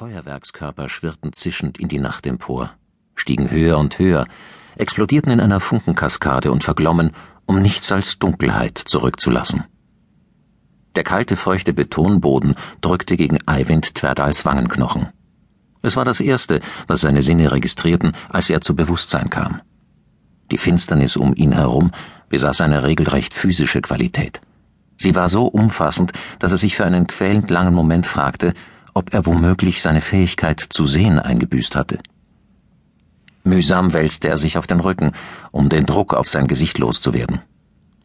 Feuerwerkskörper schwirrten zischend in die Nacht empor, stiegen höher und höher, explodierten in einer Funkenkaskade und verglommen, um nichts als Dunkelheit zurückzulassen. Der kalte, feuchte Betonboden drückte gegen Eivind Tverdals Wangenknochen. Es war das Erste, was seine Sinne registrierten, als er zu Bewusstsein kam. Die Finsternis um ihn herum besaß eine regelrecht physische Qualität. Sie war so umfassend, dass er sich für einen quälend langen Moment fragte, ob er womöglich seine Fähigkeit zu sehen eingebüßt hatte. Mühsam wälzte er sich auf den Rücken, um den Druck auf sein Gesicht loszuwerden.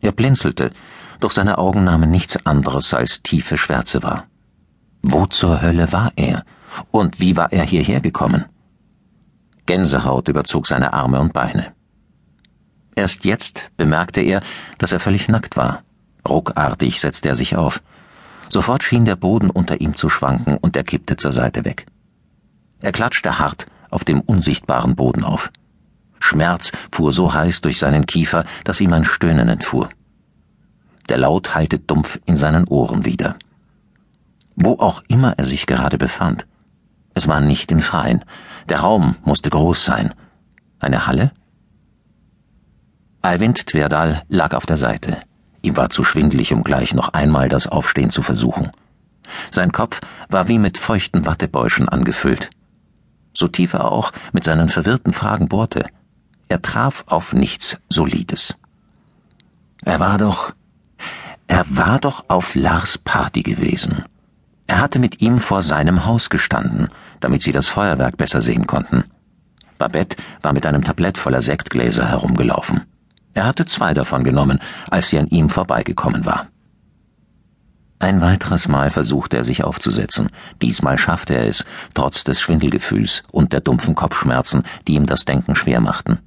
Er blinzelte, doch seine Augen nahmen nichts anderes als tiefe Schwärze wahr. Wo zur Hölle war er? Und wie war er hierher gekommen? Gänsehaut überzog seine Arme und Beine. Erst jetzt bemerkte er, dass er völlig nackt war. Ruckartig setzte er sich auf. Sofort schien der Boden unter ihm zu schwanken und er kippte zur Seite weg. Er klatschte hart auf dem unsichtbaren Boden auf. Schmerz fuhr so heiß durch seinen Kiefer, dass ihm ein Stöhnen entfuhr. Der Laut hallte dumpf in seinen Ohren wieder. Wo auch immer er sich gerade befand. Es war nicht im Freien. Der Raum musste groß sein. Eine Halle? Eivind Tverdal lag auf der Seite. Ihm war zu schwindlig, um gleich noch einmal das Aufstehen zu versuchen. Sein Kopf war wie mit feuchten Wattebäuschen angefüllt. So tief er auch mit seinen verwirrten Fragen bohrte, er traf auf nichts Solides. Er war doch. Er war doch auf Lars Party gewesen. Er hatte mit ihm vor seinem Haus gestanden, damit sie das Feuerwerk besser sehen konnten. Babette war mit einem Tablett voller Sektgläser herumgelaufen. Er hatte zwei davon genommen, als sie an ihm vorbeigekommen war. Ein weiteres Mal versuchte er sich aufzusetzen. Diesmal schaffte er es, trotz des Schwindelgefühls und der dumpfen Kopfschmerzen, die ihm das Denken schwer machten.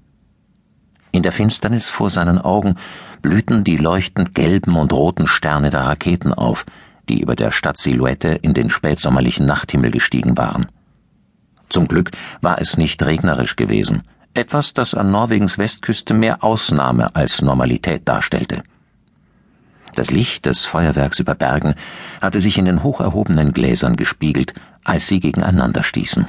In der Finsternis vor seinen Augen blühten die leuchtend gelben und roten Sterne der Raketen auf, die über der Stadtsilhouette in den spätsommerlichen Nachthimmel gestiegen waren. Zum Glück war es nicht regnerisch gewesen etwas, das an Norwegens Westküste mehr Ausnahme als Normalität darstellte. Das Licht des Feuerwerks über Bergen hatte sich in den hoch erhobenen Gläsern gespiegelt, als sie gegeneinander stießen.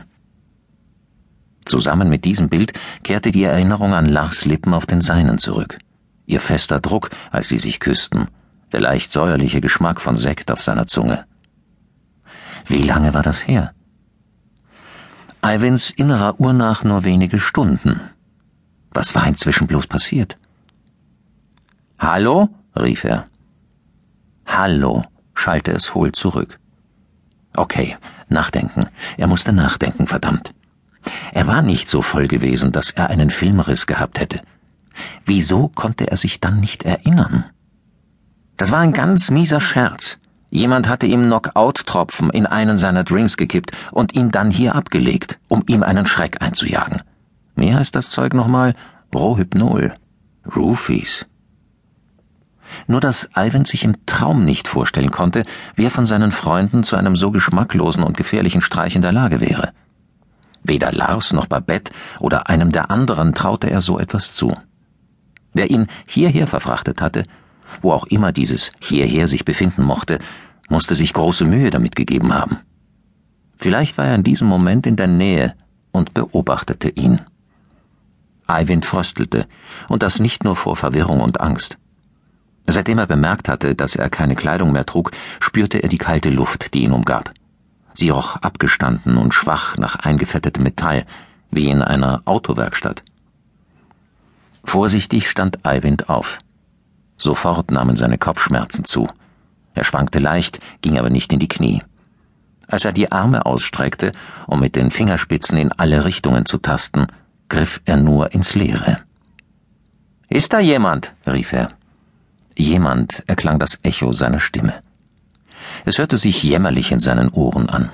Zusammen mit diesem Bild kehrte die Erinnerung an Lars Lippen auf den Seinen zurück. Ihr fester Druck, als sie sich küssten, der leicht säuerliche Geschmack von Sekt auf seiner Zunge. Wie lange war das her? Eiwins innerer Uhr nach nur wenige Stunden. Was war inzwischen bloß passiert? Hallo? rief er. Hallo, schallte es hohl zurück. Okay, nachdenken. Er musste nachdenken, verdammt. Er war nicht so voll gewesen, dass er einen Filmriss gehabt hätte. Wieso konnte er sich dann nicht erinnern? Das war ein ganz mieser Scherz. Jemand hatte ihm Knockout-Tropfen in einen seiner Drinks gekippt und ihn dann hier abgelegt, um ihm einen Schreck einzujagen. Mehr heißt das Zeug nochmal Rohypnol. Roofies. Nur dass Ivan sich im Traum nicht vorstellen konnte, wer von seinen Freunden zu einem so geschmacklosen und gefährlichen Streich in der Lage wäre. Weder Lars noch Babette oder einem der anderen traute er so etwas zu. Wer ihn hierher verfrachtet hatte, wo auch immer dieses hierher sich befinden mochte, musste sich große Mühe damit gegeben haben. Vielleicht war er in diesem Moment in der Nähe und beobachtete ihn. Eivind fröstelte, und das nicht nur vor Verwirrung und Angst. Seitdem er bemerkt hatte, dass er keine Kleidung mehr trug, spürte er die kalte Luft, die ihn umgab. Sie roch abgestanden und schwach nach eingefettetem Metall, wie in einer Autowerkstatt. Vorsichtig stand Eivind auf. Sofort nahmen seine Kopfschmerzen zu. Er schwankte leicht, ging aber nicht in die Knie. Als er die Arme ausstreckte, um mit den Fingerspitzen in alle Richtungen zu tasten, griff er nur ins Leere. Ist da jemand? rief er. Jemand erklang das Echo seiner Stimme. Es hörte sich jämmerlich in seinen Ohren an.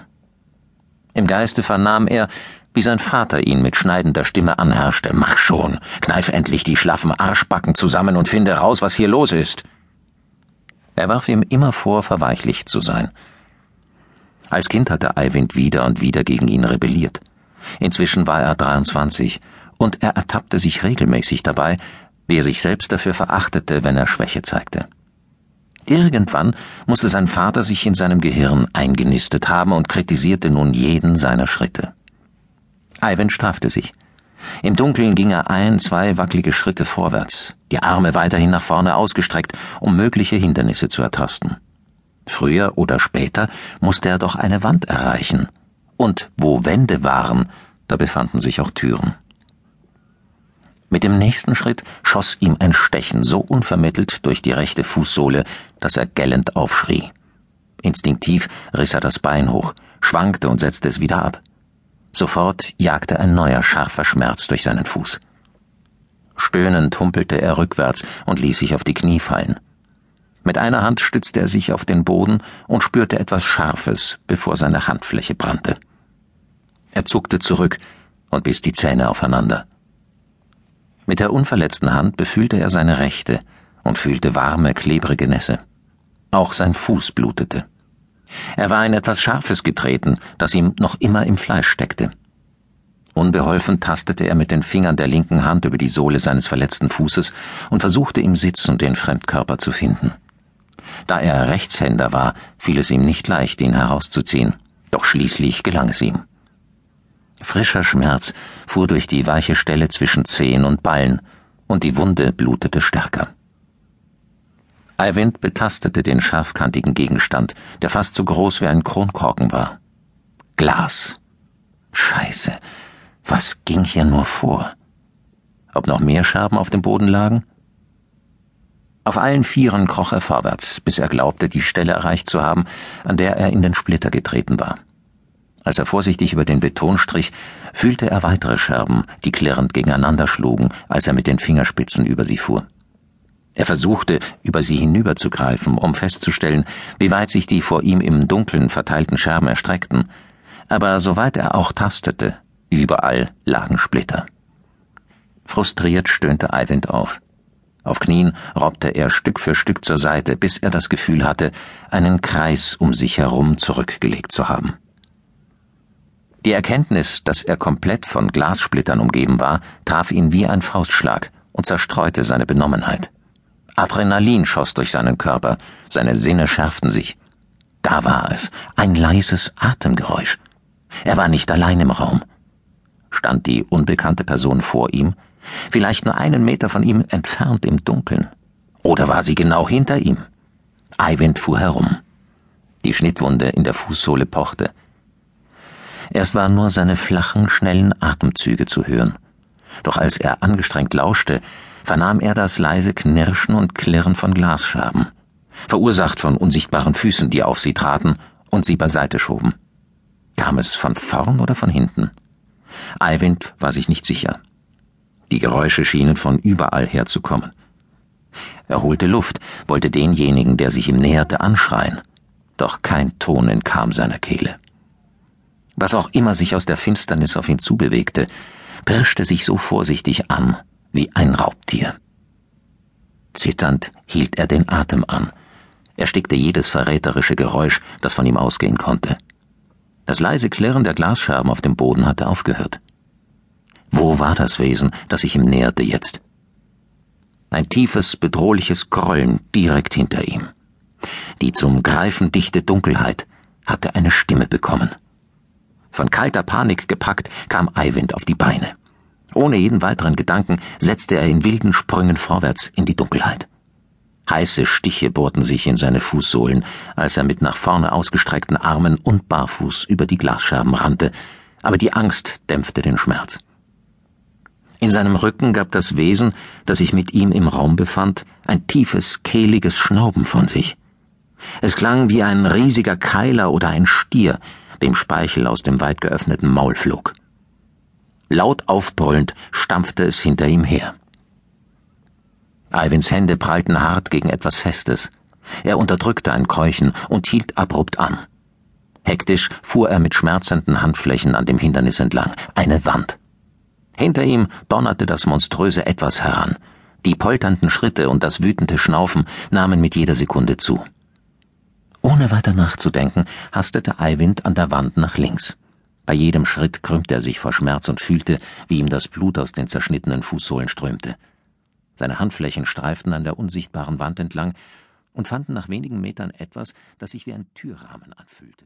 Im Geiste vernahm er, wie sein Vater ihn mit schneidender Stimme anherrschte. Mach schon, kneif endlich die schlaffen Arschbacken zusammen und finde raus, was hier los ist. Er warf ihm immer vor, verweichlicht zu sein. Als Kind hatte Eivind wieder und wieder gegen ihn rebelliert. Inzwischen war er 23 und er ertappte sich regelmäßig dabei, wie er sich selbst dafür verachtete, wenn er Schwäche zeigte. Irgendwann musste sein Vater sich in seinem Gehirn eingenistet haben und kritisierte nun jeden seiner Schritte. Ivan straffte sich. Im Dunkeln ging er ein, zwei wackelige Schritte vorwärts, die Arme weiterhin nach vorne ausgestreckt, um mögliche Hindernisse zu ertasten. Früher oder später musste er doch eine Wand erreichen. Und wo Wände waren, da befanden sich auch Türen. Mit dem nächsten Schritt schoss ihm ein Stechen so unvermittelt durch die rechte Fußsohle, dass er gellend aufschrie. Instinktiv riss er das Bein hoch, schwankte und setzte es wieder ab. Sofort jagte ein neuer scharfer Schmerz durch seinen Fuß. Stöhnend humpelte er rückwärts und ließ sich auf die Knie fallen. Mit einer Hand stützte er sich auf den Boden und spürte etwas Scharfes, bevor seine Handfläche brannte. Er zuckte zurück und biss die Zähne aufeinander. Mit der unverletzten Hand befühlte er seine rechte und fühlte warme, klebrige Nässe. Auch sein Fuß blutete. Er war in etwas Scharfes getreten, das ihm noch immer im Fleisch steckte. Unbeholfen tastete er mit den Fingern der linken Hand über die Sohle seines verletzten Fußes und versuchte im Sitzen den Fremdkörper zu finden. Da er Rechtshänder war, fiel es ihm nicht leicht, ihn herauszuziehen, doch schließlich gelang es ihm. Frischer Schmerz fuhr durch die weiche Stelle zwischen Zehen und Ballen, und die Wunde blutete stärker. Eivind betastete den scharfkantigen Gegenstand, der fast so groß wie ein Kronkorken war. Glas. Scheiße. Was ging hier nur vor? Ob noch mehr Scherben auf dem Boden lagen? Auf allen Vieren kroch er vorwärts, bis er glaubte, die Stelle erreicht zu haben, an der er in den Splitter getreten war. Als er vorsichtig über den Beton strich, fühlte er weitere Scherben, die klirrend gegeneinander schlugen, als er mit den Fingerspitzen über sie fuhr. Er versuchte, über sie hinüberzugreifen, um festzustellen, wie weit sich die vor ihm im Dunkeln verteilten Scherben erstreckten, aber soweit er auch tastete, überall lagen Splitter. Frustriert stöhnte Eivind auf. Auf Knien robbte er Stück für Stück zur Seite, bis er das Gefühl hatte, einen Kreis um sich herum zurückgelegt zu haben. Die Erkenntnis, dass er komplett von Glassplittern umgeben war, traf ihn wie ein Faustschlag und zerstreute seine Benommenheit. Adrenalin schoss durch seinen Körper, seine Sinne schärften sich. Da war es, ein leises Atemgeräusch. Er war nicht allein im Raum. Stand die unbekannte Person vor ihm, vielleicht nur einen Meter von ihm entfernt im Dunkeln. Oder war sie genau hinter ihm? Eivind fuhr herum. Die Schnittwunde in der Fußsohle pochte. Erst waren nur seine flachen, schnellen Atemzüge zu hören. Doch als er angestrengt lauschte, vernahm er das leise Knirschen und Klirren von Glasscherben, verursacht von unsichtbaren Füßen, die auf sie traten und sie beiseite schoben. Kam es von vorn oder von hinten? Eivind war sich nicht sicher. Die Geräusche schienen von überall herzukommen. Er holte Luft, wollte denjenigen, der sich ihm näherte, anschreien, doch kein Ton entkam seiner Kehle. Was auch immer sich aus der Finsternis auf ihn zubewegte, pirschte sich so vorsichtig an, wie ein Raubtier. Zitternd hielt er den Atem an, erstickte jedes verräterische Geräusch, das von ihm ausgehen konnte. Das leise Klirren der Glasscherben auf dem Boden hatte aufgehört. Wo war das Wesen, das sich ihm näherte jetzt? Ein tiefes, bedrohliches Grollen direkt hinter ihm. Die zum Greifen dichte Dunkelheit hatte eine Stimme bekommen. Von kalter Panik gepackt kam Eivind auf die Beine. Ohne jeden weiteren Gedanken setzte er in wilden Sprüngen vorwärts in die Dunkelheit. Heiße Stiche bohrten sich in seine Fußsohlen, als er mit nach vorne ausgestreckten Armen und barfuß über die Glasscherben rannte, aber die Angst dämpfte den Schmerz. In seinem Rücken gab das Wesen, das sich mit ihm im Raum befand, ein tiefes, kehliges Schnauben von sich. Es klang wie ein riesiger Keiler oder ein Stier, dem Speichel aus dem weit geöffneten Maul flog. Laut aufbrüllend stampfte es hinter ihm her. Alvins Hände prallten hart gegen etwas Festes. Er unterdrückte ein Keuchen und hielt abrupt an. Hektisch fuhr er mit schmerzenden Handflächen an dem Hindernis entlang. Eine Wand. Hinter ihm donnerte das monströse Etwas heran. Die polternden Schritte und das wütende Schnaufen nahmen mit jeder Sekunde zu. Ohne weiter nachzudenken, hastete Eivind an der Wand nach links. Bei jedem Schritt krümmte er sich vor Schmerz und fühlte, wie ihm das Blut aus den zerschnittenen Fußsohlen strömte. Seine Handflächen streiften an der unsichtbaren Wand entlang, und fanden nach wenigen Metern etwas, das sich wie ein Türrahmen anfühlte